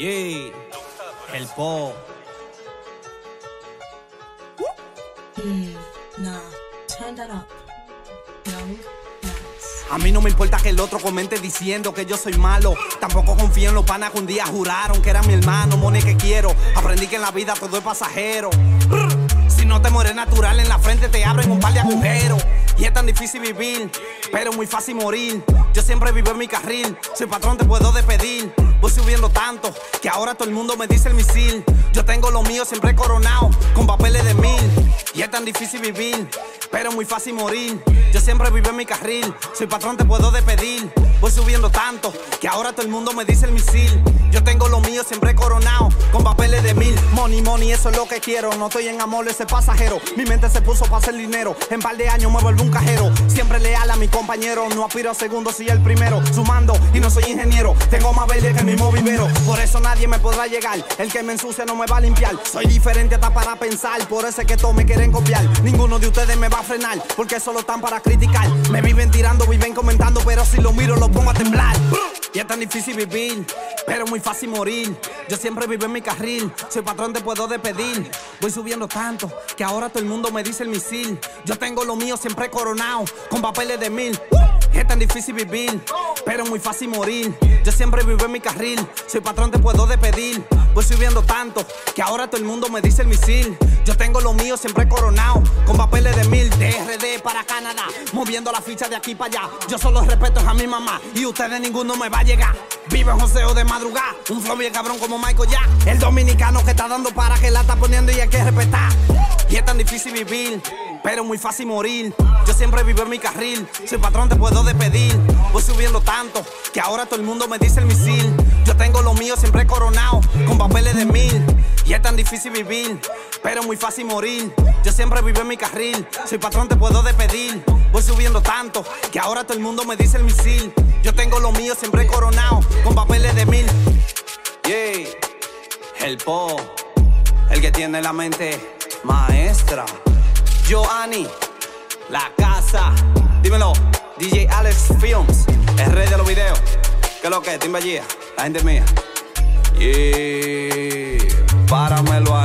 Yeah, el po. Mm, nah, turn that up. Young Nuts. A mí no me importa que el otro comente diciendo que yo soy malo. Tampoco confío en los panas que un día juraron que era mi hermano, money que quiero. Aprendí que en la vida todo es pasajero. Si no te mueres natural en la frente te abren un par de agujeros. Y es tan difícil vivir, pero muy fácil morir. Yo siempre vivo en mi carril, soy patrón, te puedo despedir. Voy subiendo tanto que ahora todo el mundo me dice el misil. Yo tengo lo mío siempre coronado, con papeles de mil. Y es tan difícil vivir, pero muy fácil morir. Yo siempre vivo en mi carril, soy patrón, te puedo despedir. Voy subiendo tanto que ahora todo el mundo me dice el misil. Yo tengo lo mío siempre coronado, con papeles de mil. Money, money, eso es lo que quiero. No estoy en amor, ese pasajero. Mi mente se puso para hacer dinero. En par de años me vuelvo un cajero. Siempre leal a mi compañero. No aspiro a segundo, si el primero. Sumando y no soy ingeniero. Tengo más verde que el mismo vivero. Por eso nadie me podrá llegar. El que me ensucia no me va a limpiar. Soy diferente hasta para pensar. Por eso es que todos me quieren copiar. Ninguno de ustedes me va a frenar. Porque solo están para criticar. Me viven tirando, viven comentando. Pero si lo miro, lo pongo a temblar. Y es tan difícil vivir, pero muy fácil morir. Yo siempre vivo en mi carril, soy patrón, te puedo despedir. Voy subiendo tanto que ahora todo el mundo me dice el misil. Yo tengo lo mío siempre coronado, con papeles de mil. Es tan difícil vivir, pero muy fácil morir. Yo siempre vivo en mi carril, soy patrón, te puedo despedir. Voy subiendo tanto que ahora todo el mundo me dice el misil. Yo tengo lo mío siempre coronado, con papeles de mil. DRD para Canadá, moviendo la ficha de aquí para allá. Yo solo respeto a mi mamá y ustedes ninguno me va a llegar. Vive joseo de madrugada, un flow bien cabrón como Michael Jack. El dominicano que está dando para que la está poniendo y hay que respetar. Y es tan difícil vivir, pero muy fácil morir. Yo siempre vivo en mi carril, soy patrón, te puedo despedir. Voy subiendo tanto que ahora todo el mundo me dice el misil. Yo tengo lo mío siempre coronado, con papeles de mil. Y es tan difícil vivir, pero muy fácil morir. Yo siempre vivo en mi carril, soy patrón, te puedo despedir. Voy subiendo tanto que ahora todo el mundo me dice el misil. Yo tengo lo mío siempre coronado, con papeles de mil. Yeah, el po, el que tiene la mente maestra. Joanny, la casa. Dímelo, DJ Alex Films, el rey de los videos. ¿Qué es lo que es, Timba Gia? La gente mía. Yeah, páramelo